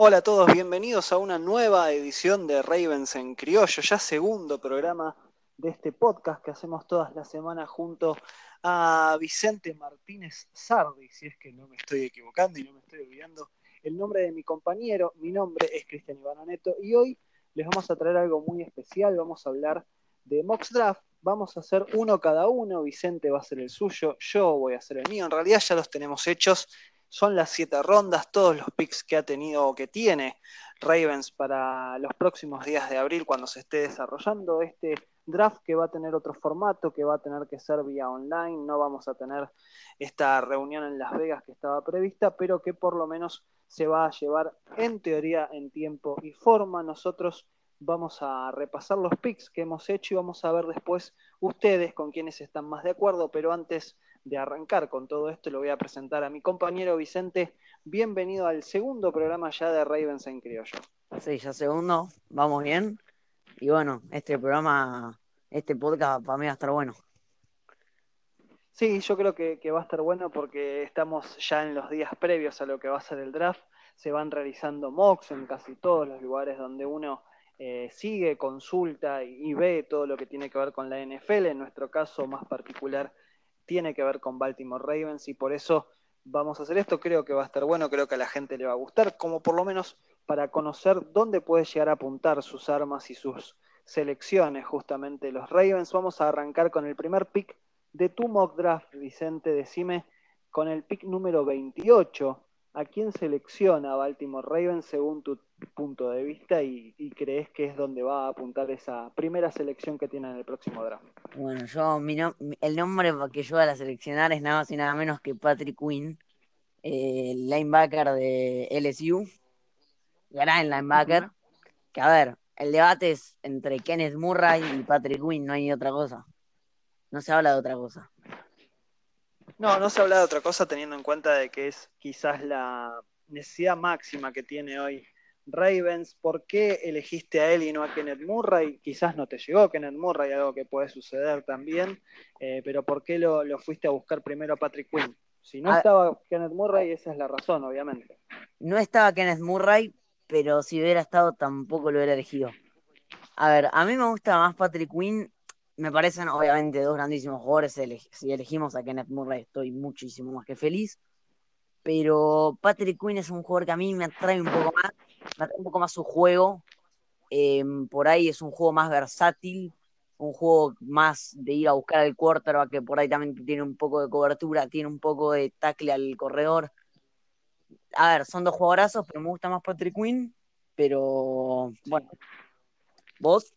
Hola a todos, bienvenidos a una nueva edición de Ravens en Criollo, ya segundo programa de este podcast que hacemos todas las semanas junto a Vicente Martínez Sardi, si es que no me estoy equivocando y no me estoy olvidando el nombre de mi compañero. Mi nombre es Cristian Ivanoneto y hoy les vamos a traer algo muy especial, vamos a hablar de Mox Draft, vamos a hacer uno cada uno, Vicente va a hacer el suyo, yo voy a hacer el mío, en realidad ya los tenemos hechos son las siete rondas, todos los picks que ha tenido o que tiene Ravens para los próximos días de abril cuando se esté desarrollando este draft que va a tener otro formato, que va a tener que ser vía online, no vamos a tener esta reunión en Las Vegas que estaba prevista, pero que por lo menos se va a llevar en teoría en tiempo y forma. Nosotros vamos a repasar los picks que hemos hecho y vamos a ver después ustedes con quienes están más de acuerdo, pero antes de arrancar con todo esto, lo voy a presentar a mi compañero Vicente. Bienvenido al segundo programa ya de Ravens en Criollo. Sí, ya segundo, vamos bien. Y bueno, este programa, este podcast para mí va a estar bueno. Sí, yo creo que, va a estar bueno porque estamos ya en los días previos a lo que va a ser el draft. Se van realizando mocks en casi todos los lugares donde uno eh, sigue, consulta y, ve todo lo que tiene que ver con la NFL. En nuestro caso más particular, tiene que ver con Baltimore Ravens y por eso vamos a hacer esto. Creo que va a estar bueno, creo que a la gente le va a gustar, como por lo menos para conocer dónde puede llegar a apuntar sus armas y sus selecciones justamente los Ravens. Vamos a arrancar con el primer pick de tu mock draft, Vicente, decime, con el pick número 28. ¿A quién selecciona Baltimore Ravens según tu punto de vista y, crees que es donde va a apuntar esa primera selección que tiene en el próximo draft? Bueno, yo el nombre que yo voy a seleccionar es nada más y nada menos que Patrick Quinn, el linebacker de LSU, gran linebacker. Que a ver, el debate es entre Kenneth Murray y Patrick Quinn, no hay otra cosa. No se habla de otra cosa. No, no se habla de otra cosa teniendo en cuenta de que es quizás la necesidad máxima que tiene hoy Ravens. ¿Por qué elegiste a él y no a Kenneth Murray? Quizás no te llegó Kenneth Murray, algo que puede suceder también, eh, pero ¿por qué lo, fuiste a buscar primero a Patrick Quinn? Si no ah. estaba Kenneth Murray, esa es la razón, obviamente. No estaba Kenneth Murray, pero si hubiera estado tampoco lo hubiera elegido. A ver, a mí me gusta más Patrick Quinn me parecen obviamente dos grandísimos jugadores. Si elegimos a Kenneth Murray, estoy muchísimo más que feliz. Pero Patrick Quinn es un jugador que a mí me atrae un poco más, me atrae un poco más su juego. Em, por ahí es un juego más versátil, un juego más de ir a buscar al quarterback, que por ahí también tiene un poco de cobertura, tiene un poco de tackle al corredor. A ver, son dos jugadorazos, pero me gusta más Patrick Quinn. Pero bueno, ¿vos?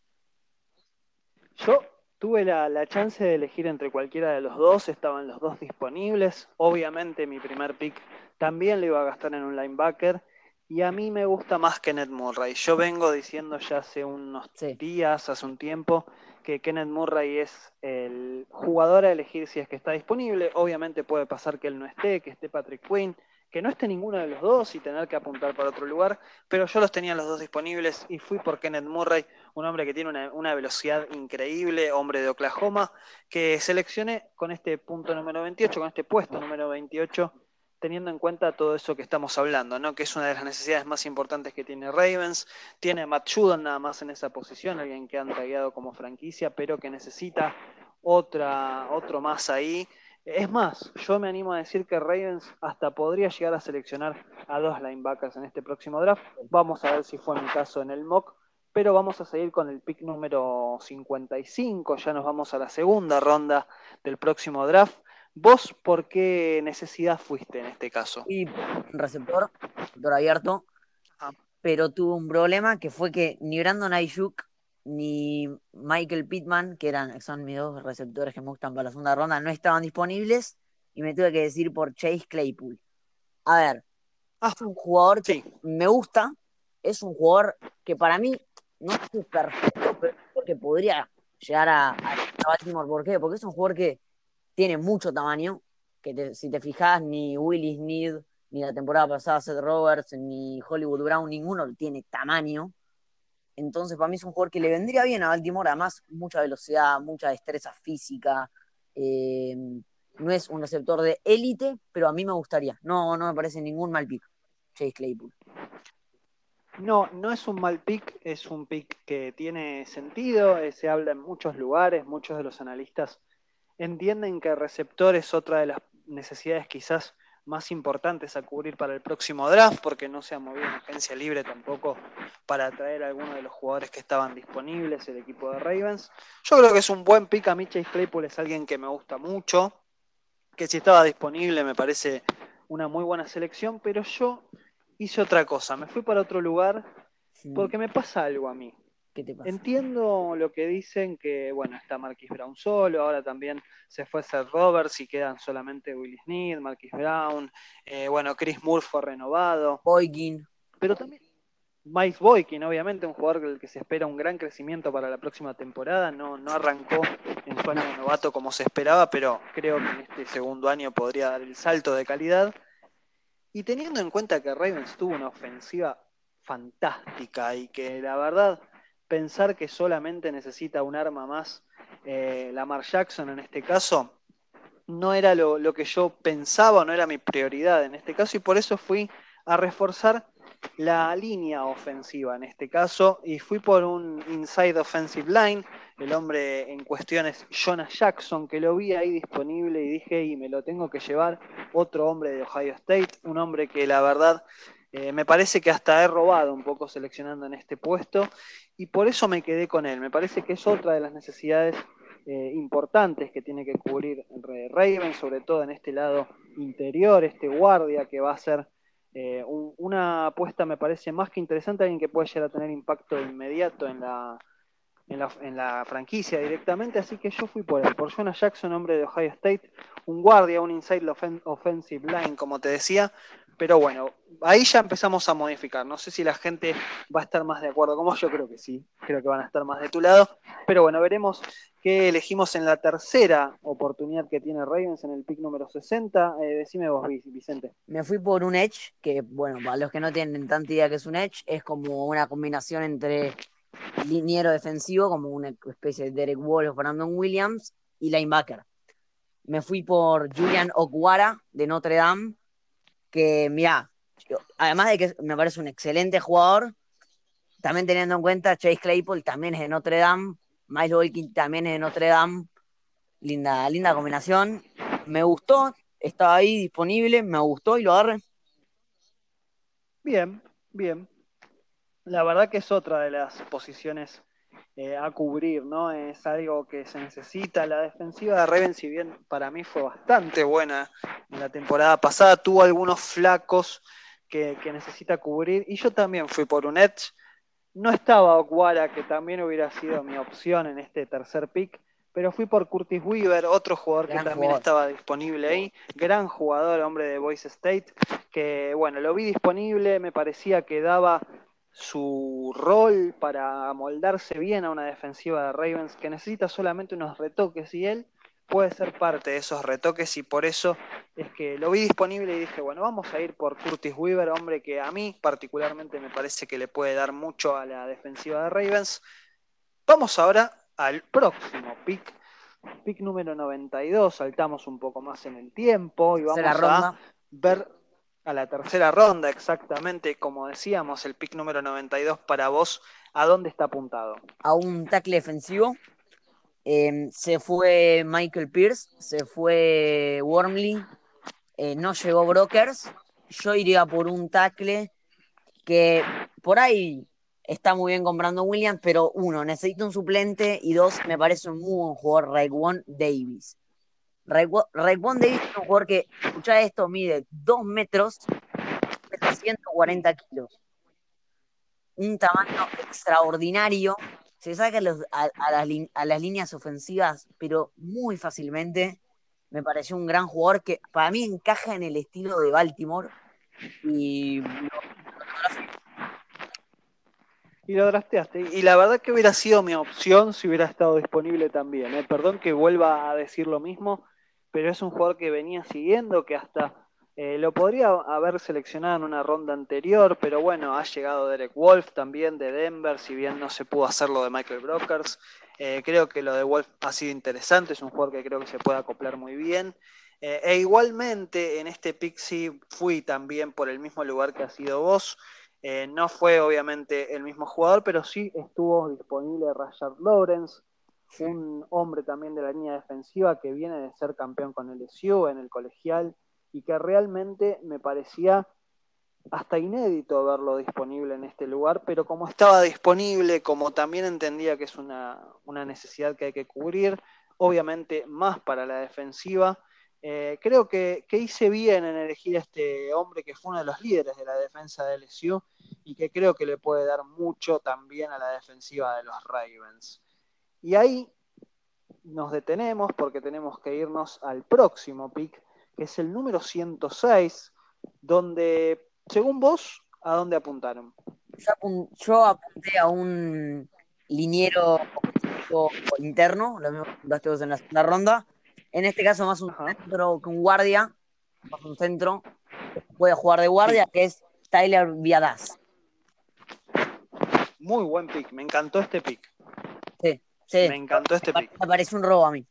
Yo Tuve la, chance de elegir entre cualquiera de los dos, estaban los dos disponibles. Obviamente mi primer pick también lo iba a gastar en un linebacker. Y a mí me gusta más Kenneth Murray. Yo vengo diciendo ya hace unos días, hace un tiempo, que Kenneth Murray es el jugador a elegir si es que está disponible. Obviamente puede pasar que él no esté, que esté Patrick Quinn, que no esté ninguno de los dos y tener que apuntar para otro lugar, pero yo los tenía los dos disponibles y fui por Kenneth Murray, un hombre que tiene una, velocidad increíble, hombre de Oklahoma, que seleccioné con este punto número 28, con este puesto número 28, teniendo en cuenta todo eso que estamos hablando, ¿no? que es una de las necesidades más importantes que tiene Ravens. Tiene a Matt Judon nada más en esa posición, alguien que han tagueado como franquicia, pero que necesita otra, otro más ahí. Es más, yo me animo a decir que Ravens hasta podría llegar a seleccionar a dos linebackers en este próximo draft. Vamos a ver si fue mi caso en el mock, pero vamos a seguir con el pick número 55. Ya nos vamos a la segunda ronda del próximo draft. ¿Vos por qué necesidad fuiste en este caso? Y receptor, receptor abierto, ah. pero tuvo un problema que fue que ni Brandon Ayuk ni Michael Pittman, que eran, son mis dos receptores que me gustan para la segunda ronda, no estaban disponibles y me tuve que decir por Chase Claypool. A ver, ah, es un jugador que me gusta, es un jugador que para mí no es perfecto, pero que podría llegar a, Baltimore. ¿Por qué? Porque es un jugador que tiene mucho tamaño, que si te fijas, ni Willis Need, ni la temporada pasada Seth Roberts, ni Hollywood Brown, ninguno tiene tamaño. Entonces, para mí es un jugador que le vendría bien a Baltimore, además, mucha velocidad, mucha destreza física. Eh, no es un receptor de élite, pero a mí me gustaría. No, no me parece ningún mal pick, Chase Claypool. No, no es un mal pick, es un pick que tiene sentido, eh, se habla en muchos lugares, muchos de los analistas entienden que el receptor es otra de las necesidades quizás más importantes a cubrir para el próximo draft, porque no se ha movido en agencia libre tampoco para atraer a algunos de los jugadores que estaban disponibles, el equipo de Ravens. Yo creo que es un buen pick, a mí Chase Claypool es alguien que me gusta mucho, que si estaba disponible me parece una muy buena selección, pero yo hice otra cosa, me fui para otro lugar porque me pasa algo a mí. Entiendo lo que dicen que, bueno, está Marquis Brown solo, ahora también se fue Seth Roberts y quedan solamente Willie Smith, Marquis Brown, eh, bueno, Chris Moore fue renovado. Boykin. Pero también Mike Boykin, obviamente, un jugador del que se espera un gran crecimiento para la próxima temporada, no, no arrancó en su año de novato como se esperaba, pero creo que en este segundo año podría dar el salto de calidad. Y teniendo en cuenta que Ravens tuvo una ofensiva fantástica y que la verdad pensar que solamente necesita un arma más, eh, Lamar Jackson en este caso, no era lo, lo, que yo pensaba, no era mi prioridad en este caso, y por eso fui a reforzar la línea ofensiva en este caso, y fui por un inside offensive line, el hombre en cuestión es Jonas Jackson, que lo vi ahí disponible y dije, y me lo tengo que llevar, otro hombre de Ohio State, un hombre que la verdad eh, me parece que hasta he robado un poco seleccionando en este puesto y por eso me quedé con él. Me parece que es otra de las necesidades eh, importantes que tiene que cubrir Raven, sobre todo en este lado interior, este guardia que va a ser eh, una apuesta, me parece más que interesante, alguien que puede llegar a tener impacto inmediato en la, en la, franquicia directamente, así que yo fui por él, por Jonah Jackson, hombre de Ohio State, un guardia, un inside offensive line, como te decía, pero bueno, ahí ya empezamos a modificar. No sé si la gente va a estar más de acuerdo como yo, creo que sí, creo que van a estar más de tu lado. Pero bueno, veremos qué elegimos en la tercera oportunidad que tiene Ravens en el pick número 60. Eh, decime vos, Vicente. Me fui por un Edge, que bueno, para los que no tienen tanta idea que es un Edge, es como una combinación entre liniero defensivo, como una especie de Derek Wall o Brandon Williams, y linebacker. Me fui por Julian Okwara de Notre Dame que, mira, además de que me parece un excelente jugador, también teniendo en cuenta Chase Claypool también es de Notre Dame, Miles Wilkins también es de Notre Dame, linda, linda combinación, me gustó, estaba ahí disponible, me gustó y lo agarré. Bien, bien. La verdad que es otra de las posiciones eh, a cubrir, ¿no? Es algo que se necesita. La defensiva de Ravens, si bien para mí fue bastante buena en la temporada pasada, tuvo algunos flacos que, necesita cubrir. Y yo también fui por un Edge. No estaba Okwara, que también hubiera sido mi opción en este tercer pick, pero fui por Curtis Weaver, otro jugador que también estaba disponible ahí. Gran jugador, hombre de Boise State, que bueno, lo vi disponible, me parecía que daba su rol para moldarse bien a una defensiva de Ravens que necesita solamente unos retoques y él puede ser parte de esos retoques y por eso es que lo vi disponible y dije, bueno, vamos a ir por Curtis Weaver, hombre que a mí particularmente me parece que le puede dar mucho a la defensiva de Ravens. Vamos ahora al próximo pick, pick número 92, saltamos un poco más en el tiempo y vamos a ver a la tercera ronda, exactamente, como decíamos, el pick número 92 para vos, ¿a dónde está apuntado? A un tackle defensivo. Em, se fue Michael Pierce, se fue Wormley, eh, no llegó Brokers. Yo iría por un tackle que por ahí está muy bien comprando Williams, pero uno, necesita un suplente y dos, me parece un muy buen jugador, Raekwon Davis. Raekwon Davis es un jugador que, escucha esto, mide 2 metros, 140 kilos. Un tamaño extraordinario. Se saca a, las, líneas ofensivas, pero muy fácilmente. Me pareció un gran jugador que para mí encaja en el estilo de Baltimore. Y y lo drafteaste. Y la verdad que hubiera sido mi opción si hubiera estado disponible también. ¿eh? Perdón que vuelva a decir lo mismo, pero es un jugador que venía siguiendo, que hasta eh, lo podría haber seleccionado en una ronda anterior, pero bueno, ha llegado Derek Wolf también de Denver, si bien no se pudo hacerlo de Michael Brokers. Eh, creo que lo de Wolf ha sido interesante, es un jugador que creo que se puede acoplar muy bien. Eh, e igualmente en este pick fui también por el mismo lugar que ha sido vos. No fue obviamente el mismo jugador, pero sí estuvo disponible Rashard Lawrence, un hombre también de la línea defensiva que viene de ser campeón con el LSU en el colegial y que realmente me parecía hasta inédito verlo disponible en este lugar, pero como estaba disponible, como también entendía que es una, una necesidad que hay que cubrir, obviamente más para la defensiva, eh, creo que, hice bien en elegir a este hombre que fue uno de los líderes de la defensa de LSU y que creo que le puede dar mucho también a la defensiva de los Ravens. Y ahí nos detenemos porque tenemos que irnos al próximo pick, que es el número 106, donde, según vos, ¿a dónde apuntaron? Yo, apunté a un liniero interno, lo mismo que vos en la segunda ronda, en este caso más un centro que un guardia, más un centro, puede jugar de guardia, que es Tyler Viadas. Muy buen pick, me encantó este pick. Sí, sí. Me encantó este pick. Me parece un robo a mí.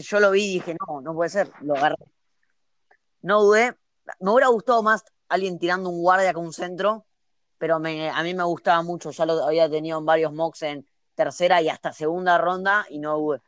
yo lo vi y dije, no, no puede ser, lo agarré. No dudé, me hubiera gustado más alguien tirando un guardia con un centro, pero a mí me gustaba mucho, ya lo había tenido en varios mocks en tercera y hasta segunda ronda y no dudé.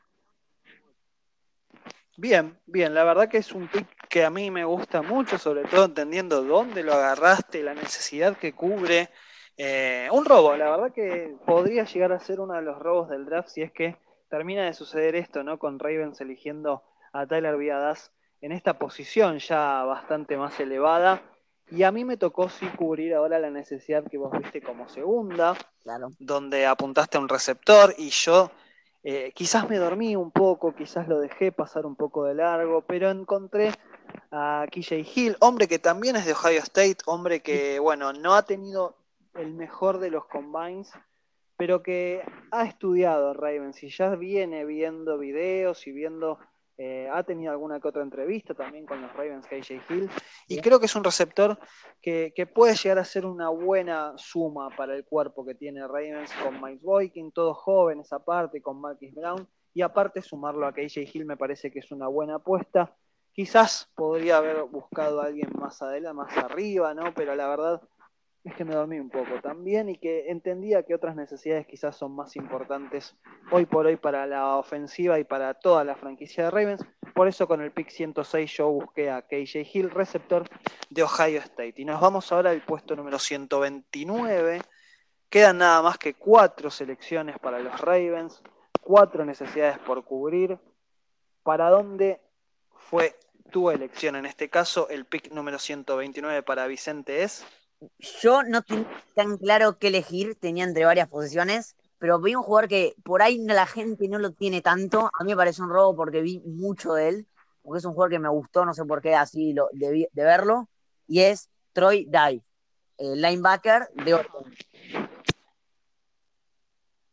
Bien, bien, la verdad que es un pick que a mí me gusta mucho, sobre todo entendiendo dónde lo agarraste, la necesidad que cubre. Eh, un robo, la verdad que podría llegar a ser uno de los robos del draft si es que termina de suceder esto, ¿no? Con Ravens eligiendo a Tyler Viadas en esta posición ya bastante más elevada. Y a mí me tocó sí cubrir ahora la necesidad que vos viste como segunda, donde apuntaste a un receptor y yo eh, quizás me dormí un poco, quizás lo dejé pasar un poco de largo, pero encontré a KJ Hill, hombre que también es de Ohio State, hombre que, bueno, no ha tenido el mejor de los combines, pero que ha estudiado Ravens y ya viene viendo videos y viendo eh, ha tenido alguna que otra entrevista también con los Ravens, KJ Hill, y creo que es un receptor que, puede llegar a ser una buena suma para el cuerpo que tiene Ravens con Mike Boykin, todos jóvenes aparte, con Marquis Brown, y aparte sumarlo a KJ Hill me parece que es una buena apuesta. Quizás podría haber buscado a alguien más adelante, más arriba, ¿no? Pero la verdad es que me dormí un poco también y que entendía que otras necesidades quizás son más importantes hoy por hoy para la ofensiva y para toda la franquicia de Ravens. Por eso con el pick 106 yo busqué a KJ Hill, receptor de Ohio State. Y nos vamos ahora al puesto número 129. Quedan nada más que cuatro selecciones para los Ravens, cuatro necesidades por cubrir. ¿Para dónde fue tu elección? En este caso, el pick número 129 para Vicente es yo no tenía tan claro qué elegir, tenía entre varias posiciones, pero vi un jugador que por ahí la gente no lo tiene tanto. A mí me parece un robo porque vi mucho de él, porque es un jugador que me gustó, no sé por qué así lo, de, verlo, y es Troy Dye, el linebacker de Oregon.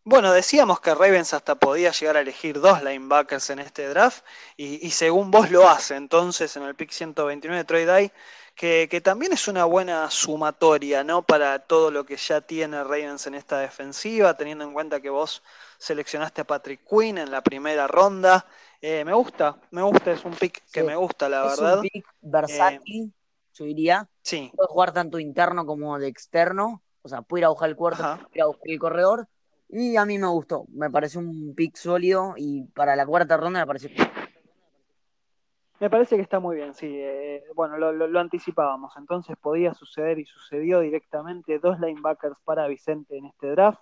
Bueno, decíamos que Ravens hasta podía llegar a elegir dos linebackers en este draft y, y según vos lo hace. Entonces, en el pick 129, Troy Dye que, también es una buena sumatoria, ¿no? Para todo lo que ya tiene Ravens en esta defensiva, teniendo en cuenta que vos seleccionaste a Patrick Quinn en la primera ronda. Eh, me gusta, me gusta, es un pick que me gusta, la verdad. Es un pick versátil, eh, yo diría. Sí. Puede jugar tanto interno como de externo, o sea, puede ir a buscar el cuarto, puede ir a buscar el corredor. Y a mí me gustó, me pareció un pick sólido y para la cuarta ronda me pareció me parece que está muy bien, sí. Eh, bueno, lo, anticipábamos. Entonces podía suceder y sucedió directamente dos linebackers para Vicente en este draft.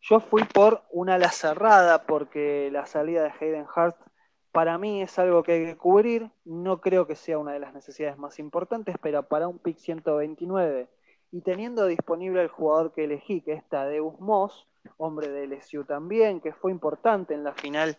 Yo fui por una ala cerrada porque la salida de Hayden Hart para mí es algo que hay que cubrir. No creo que sea una de las necesidades más importantes, pero para un pick 129 y teniendo disponible el jugador que elegí, que es Tadeus Moss, hombre de LSU también, que fue importante en la final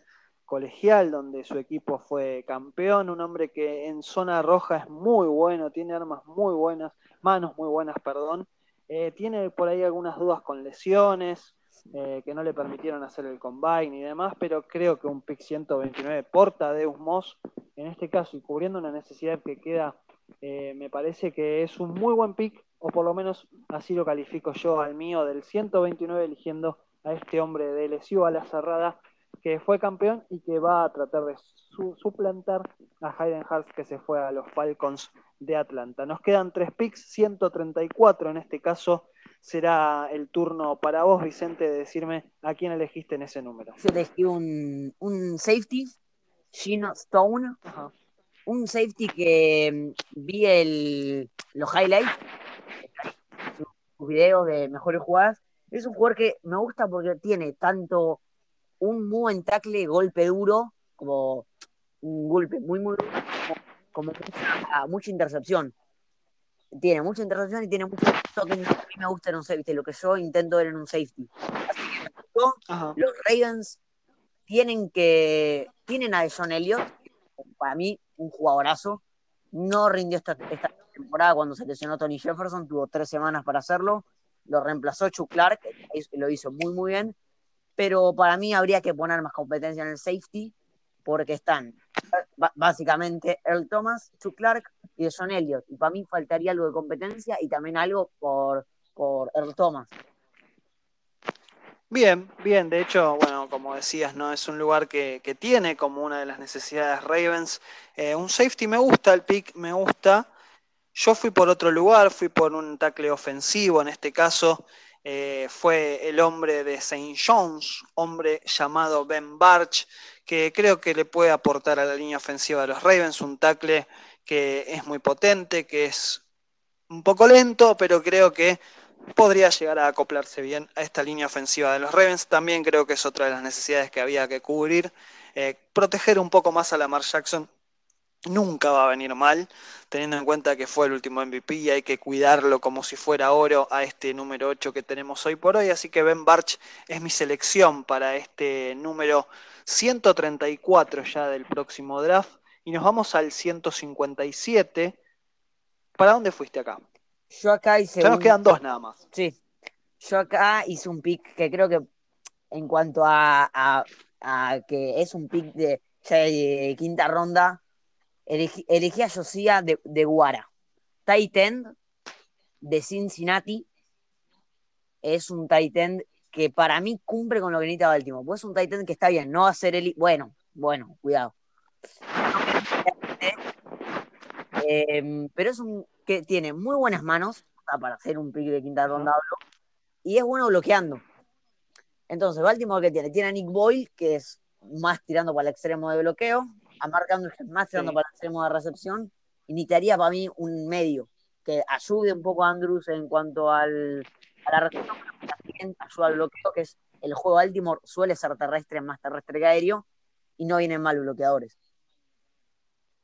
colegial donde su equipo fue campeón, un hombre que en zona roja es muy bueno, tiene armas muy buenas, manos muy buenas, perdón. Eh, tiene por ahí algunas dudas con lesiones eh, que no le permitieron hacer el combine y demás, pero creo que un pick 129 porta de Moss, en este caso, y cubriendo una necesidad que queda, eh, me parece que es un muy buen pick, o por lo menos así lo califico yo al mío, del 129 eligiendo a este hombre de LSU a la cerrada que fue campeón y que va a tratar de suplantar a Hayden Hurst que se fue a los Falcons de Atlanta. Nos quedan tres picks, 134 en este caso será el turno para vos, Vicente, de decirme a quién elegiste en ese número. Yo elegí un, un safety, Gino Stone, un safety que mm, vi el, los highlights, sus videos de mejores jugadas. Es un jugador que me gusta porque tiene tanto un muy buen tackle, golpe duro, como un golpe muy, muy duro, como, mucha intercepción. Tiene mucha interacción y tiene mucho que a mí me gusta en un safety, lo que yo intento ver en un safety. Así que los Ravens tienen que tienen a John Elliott, para mí un jugadorazo, no rindió esta, temporada cuando se lesionó Tony Jefferson, tuvo tres semanas para hacerlo, lo reemplazó Chuck Clark, lo hizo muy muy bien, pero para mí habría que poner más competencia en el safety porque están básicamente Earl Thomas, Chuck Clark y John Elliott. Y para mí faltaría algo de competencia y también algo por, por Earl Thomas. Bien, bien, de hecho, bueno, como decías, no es un lugar que, tiene como una de las necesidades Ravens. Eh, un safety me gusta, el pick me gusta. Yo fui por otro lugar, fui por un tackle ofensivo, en este caso eh, fue el hombre de St. John's, hombre llamado Ben Barch, que creo que le puede aportar a la línea ofensiva de los Ravens un tackle que es muy potente, que es un poco lento, pero creo que podría llegar a acoplarse bien a esta línea ofensiva de los Ravens. También creo que es otra de las necesidades que había que cubrir. Eh, proteger un poco más a Lamar Jackson nunca va a venir mal, teniendo en cuenta que fue el último MVP y hay que cuidarlo como si fuera oro a este número 8 que tenemos hoy por hoy. Así que Ben Barch es mi selección para este número 134 ya del próximo draft. Y nos vamos al 157. ¿Para dónde fuiste acá? Yo acá hice. Ya nos quedan dos nada más. Sí. Yo acá hice un pick que creo que en cuanto a, que es un pick de, de quinta ronda, elegí, a Josiah de, de Guara. Tight end de Cincinnati. Es un tight end que para mí cumple con lo que necesita Baltimore. Pues es un Titan que está bien, no va a ser el. Bueno, bueno, cuidado. Em, pero es un que tiene muy buenas manos para hacer un pick de quinta ronda y es bueno bloqueando. Entonces, Baltimore que tiene, tiene a Nick Boyle, que es más tirando para el extremo de bloqueo, a Mark Andrews, que es más tirando para el extremo de recepción, y necesitaría para mí un medio que ayude un poco a Andrews en cuanto al, a la recepción, ayuda al bloqueo, que es el juego Baltimore suele ser terrestre más terrestre que aéreo y no vienen mal bloqueadores.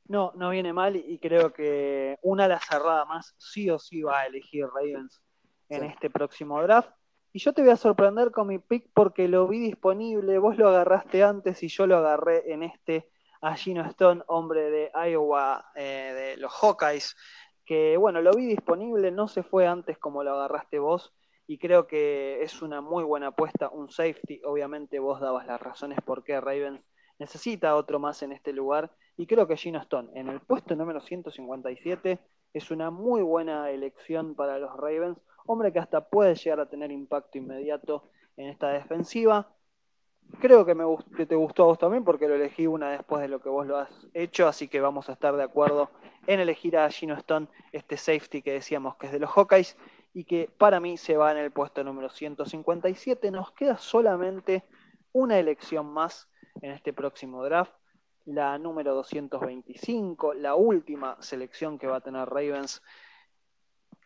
No, no viene mal y creo que una la cerrada más sí o sí va a elegir Ravens en este próximo draft. Y yo te voy a sorprender con mi pick porque lo vi disponible, vos lo agarraste antes y yo lo agarré en este a Gino Stone, hombre de Iowa, eh, de los Hawkeyes, que bueno, lo vi disponible, no se fue antes como lo agarraste vos y creo que es una muy buena apuesta, un safety. Obviamente vos dabas las razones por qué Ravens necesita otro más en este lugar y creo que Gino Stone en el puesto número 157 es una muy buena elección para los Ravens, hombre que hasta puede llegar a tener impacto inmediato en esta defensiva. Creo que, me, que te gustó a vos también porque lo elegí una después de lo que vos lo has hecho, así que vamos a estar de acuerdo en elegir a Gino Stone, este safety que decíamos que es de los Hawkeyes y que para mí se va en el puesto número 157. Nos queda solamente una elección más en este próximo draft, la número 225, la última selección que va a tener Ravens.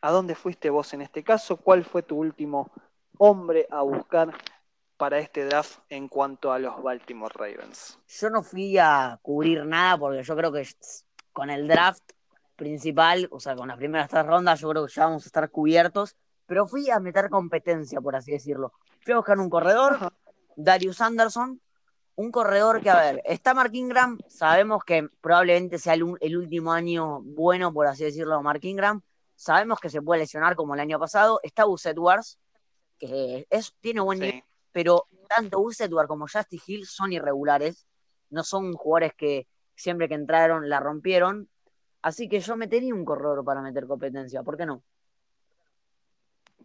¿A dónde fuiste vos en este caso? ¿Cuál fue tu último hombre a buscar para este draft en cuanto a los Baltimore Ravens? Yo no fui a cubrir nada porque yo creo que con el draft principal, o sea, con las primeras tres rondas, yo creo que ya vamos a estar cubiertos, pero fui a meter competencia, por así decirlo. Fui a buscar un corredor, Darius Anderson, un corredor que, a ver, está Mark Ingram, sabemos que probablemente sea el, último año bueno, por así decirlo, Mark Ingram, sabemos que se puede lesionar como el año pasado, está Buset Wars, que es, tiene buen nivel, pero tanto Buset Wars como Justin Hill son irregulares, no son jugadores que siempre que entraron la rompieron, Así que yo metería un corredor para meter competencia, ¿por qué no?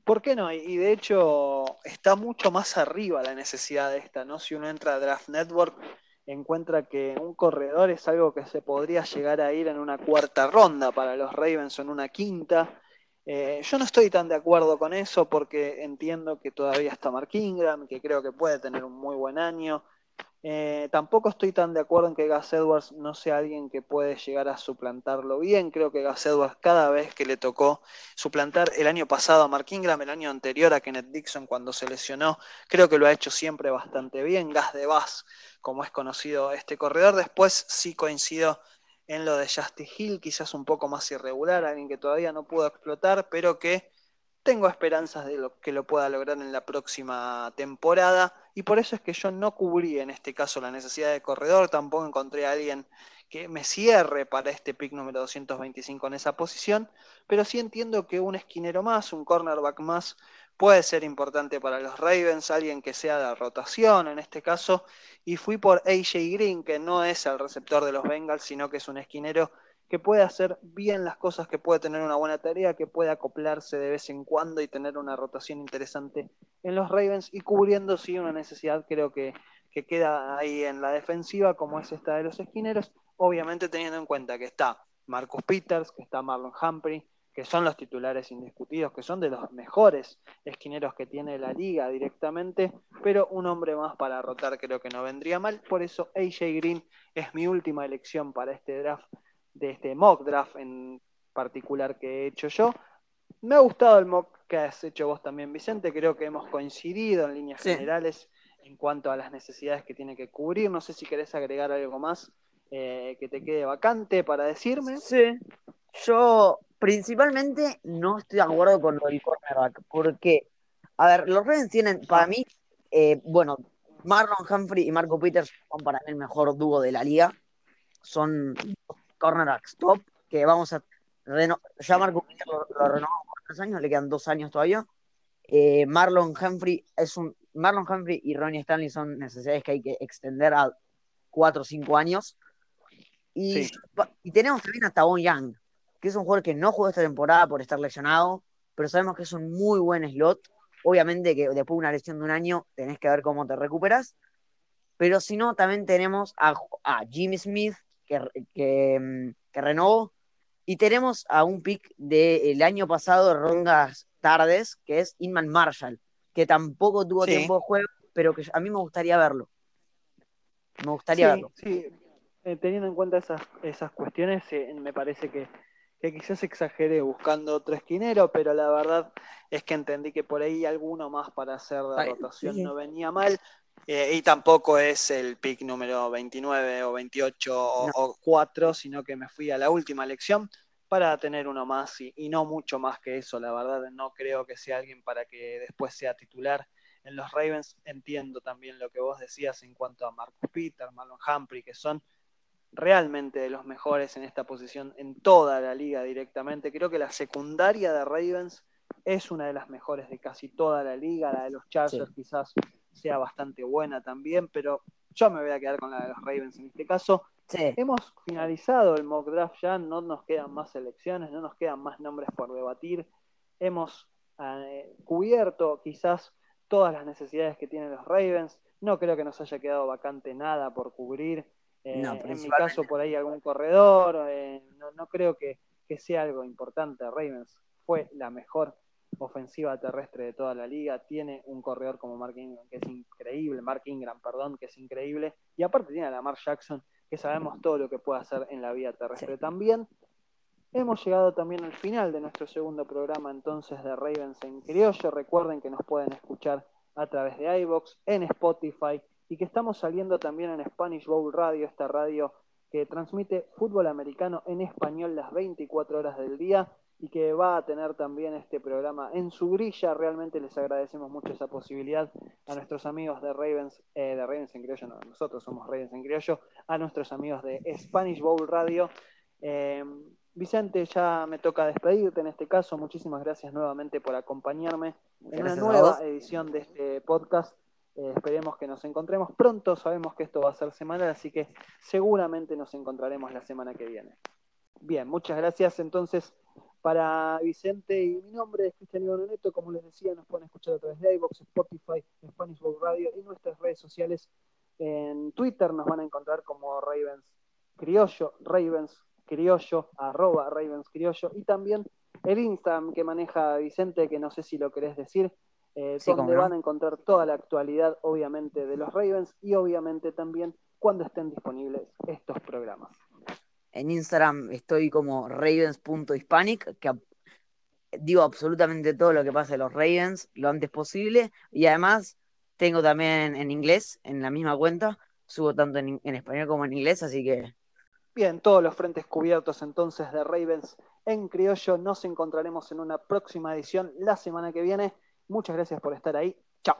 ¿Por qué no? Y de hecho está mucho más arriba la necesidad de esta, ¿no? Si uno entra a Draft Network, encuentra que un corredor es algo que se podría llegar a ir en una cuarta ronda para los Ravens o en una quinta. Eh, yo no estoy tan de acuerdo con eso porque entiendo que todavía está Mark Ingram, que creo que puede tener un muy buen año. Eh, tampoco estoy tan de acuerdo en que Gus Edwards no sea alguien que puede llegar a suplantarlo bien. Creo que Gus Edwards cada vez que le tocó suplantar el año pasado a Mark Ingram, el año anterior a Kenneth Dixon cuando se lesionó, creo que lo ha hecho siempre bastante bien. Gas de Bass, como es conocido este corredor. Después sí coincido en lo de Justin Hill, quizás un poco más irregular, alguien que todavía no pudo explotar, pero que tengo esperanzas de lo, que lo pueda lograr en la próxima temporada. Y por eso es que yo no cubrí en este caso la necesidad de corredor, tampoco encontré a alguien que me cierre para este pick número 225 en esa posición, pero sí entiendo que un esquinero más, un cornerback más, puede ser importante para los Ravens, alguien que sea de rotación en este caso, y fui por AJ Green, que no es el receptor de los Bengals, sino que es un esquinero que puede hacer bien las cosas, que puede tener una buena tarea, que puede acoplarse de vez en cuando y tener una rotación interesante en los Ravens y cubriendo sí una necesidad creo que, que queda ahí en la defensiva como es esta de los esquineros, obviamente teniendo en cuenta que está Marcus Peters, que está Marlon Humphrey, que son los titulares indiscutidos, que son de los mejores esquineros que tiene la liga directamente, pero un hombre más para rotar creo que no vendría mal, por eso AJ Green es mi última elección para este draft de este mock draft en particular que he hecho yo. Me ha gustado el mock que has hecho vos también, Vicente. Creo que hemos coincidido en líneas generales en cuanto a las necesidades que tiene que cubrir. No sé si querés agregar algo más eh, que te quede vacante para decirme. Sí. Yo principalmente no estoy de acuerdo con lo del cornerback, porque, a ver, los Ravens tienen, para mí, eh, bueno, Marlon Humphrey y Marco Peters son para mí el mejor dúo de la liga. Son cornerbacks top, que vamos a ya Marco lo, lo renovó por tres años, le quedan dos años todavía. Eh, Marlon Humphrey es un Marlon Humphrey y Ronnie Stanley son necesidades que hay que extender a cuatro o cinco años. Y, y tenemos también a Tabón Young, que es un jugador que no jugó esta temporada por estar lesionado, pero sabemos que es un muy buen slot. Obviamente que después de una lesión de un año tenés que ver cómo te recuperas. Pero si no, también tenemos a, a Jimmy Smith, que, mm, que, renovó. Y tenemos a un pick del año pasado, de rondas tardes, que es Inman Marshall, que tampoco tuvo tiempo de juego, pero que a mí me gustaría verlo. Me gustaría verlo. Sí, eh, teniendo en cuenta esas, esas cuestiones, eh, me parece que, que quizás exageré buscando otro esquinero, pero la verdad es que entendí que por ahí alguno más para hacer de rotación no venía mal. Eh, y tampoco es el pick número 29 o 28 o, 4, sino que me fui a la última elección para tener uno más y, no mucho más que eso. La verdad, no creo que sea alguien para que después sea titular en los Ravens. Entiendo también lo que vos decías en cuanto a Marcus Peter, Marlon Humphrey, que son realmente de los mejores en esta posición en toda la liga directamente. Creo que la secundaria de Ravens es una de las mejores de casi toda la liga, la de los Chargers quizás sea bastante buena también, pero yo me voy a quedar con la de los Ravens en este caso. Hemos finalizado el mock draft ya, no nos quedan más elecciones, no nos quedan más nombres por debatir. Hemos eh, cubierto quizás todas las necesidades que tienen los Ravens. No creo que nos haya quedado vacante nada por cubrir. Eh, en mi caso, por ahí algún corredor. Eh, no, no, creo que, que sea algo importante. Ravens fue la mejor ofensiva terrestre de toda la liga, tiene un corredor como Mark Ingram que es increíble, Mark Ingram, perdón, que es increíble, y aparte tiene a Lamar Jackson, que sabemos todo lo que puede hacer en la vía terrestre también. Hemos llegado también al final de nuestro segundo programa entonces de Ravens en criollo. Recuerden que nos pueden escuchar a través de iBox, en Spotify y que estamos saliendo también en Spanish Bowl Radio, esta radio que transmite fútbol americano en español las 24 horas del día y que va a tener también este programa en su grilla. Realmente les agradecemos mucho esa posibilidad a nuestros amigos de Ravens, eh, de Ravens en Criollo, no, nosotros somos Ravens en Criollo, a nuestros amigos de Spanish Bowl Radio. Eh, Vicente, ya me toca despedirte en este caso. Muchísimas gracias nuevamente por acompañarme en una nueva edición de este podcast. Eh, esperemos que nos encontremos pronto. Sabemos que esto va a ser semanal, así que seguramente nos encontraremos la semana que viene. Bien, muchas gracias. Entonces, para Vicente y mi nombre es Cristian Iván como les decía, nos pueden escuchar a través de iVoox, Spotify, Spanish Book Radio y nuestras redes sociales. En Twitter nos van a encontrar como Ravens Criollo, Ravens Criollo, arroba Ravens Criollo, y también el Instagram que maneja Vicente, que no sé si lo querés decir, eh, donde van a encontrar toda la actualidad, obviamente, de los Ravens y obviamente también cuando estén disponibles estos programas. En Instagram estoy como ravens.hispanic, que digo absolutamente todo lo que pasa de los Ravens lo antes posible. Y además tengo también en inglés, en la misma cuenta, subo tanto en, en español como en inglés, así que... Bien, todos los frentes cubiertos entonces de Ravens en criollo. Nos encontraremos en una próxima edición la semana que viene. Muchas gracias por estar ahí. Chao.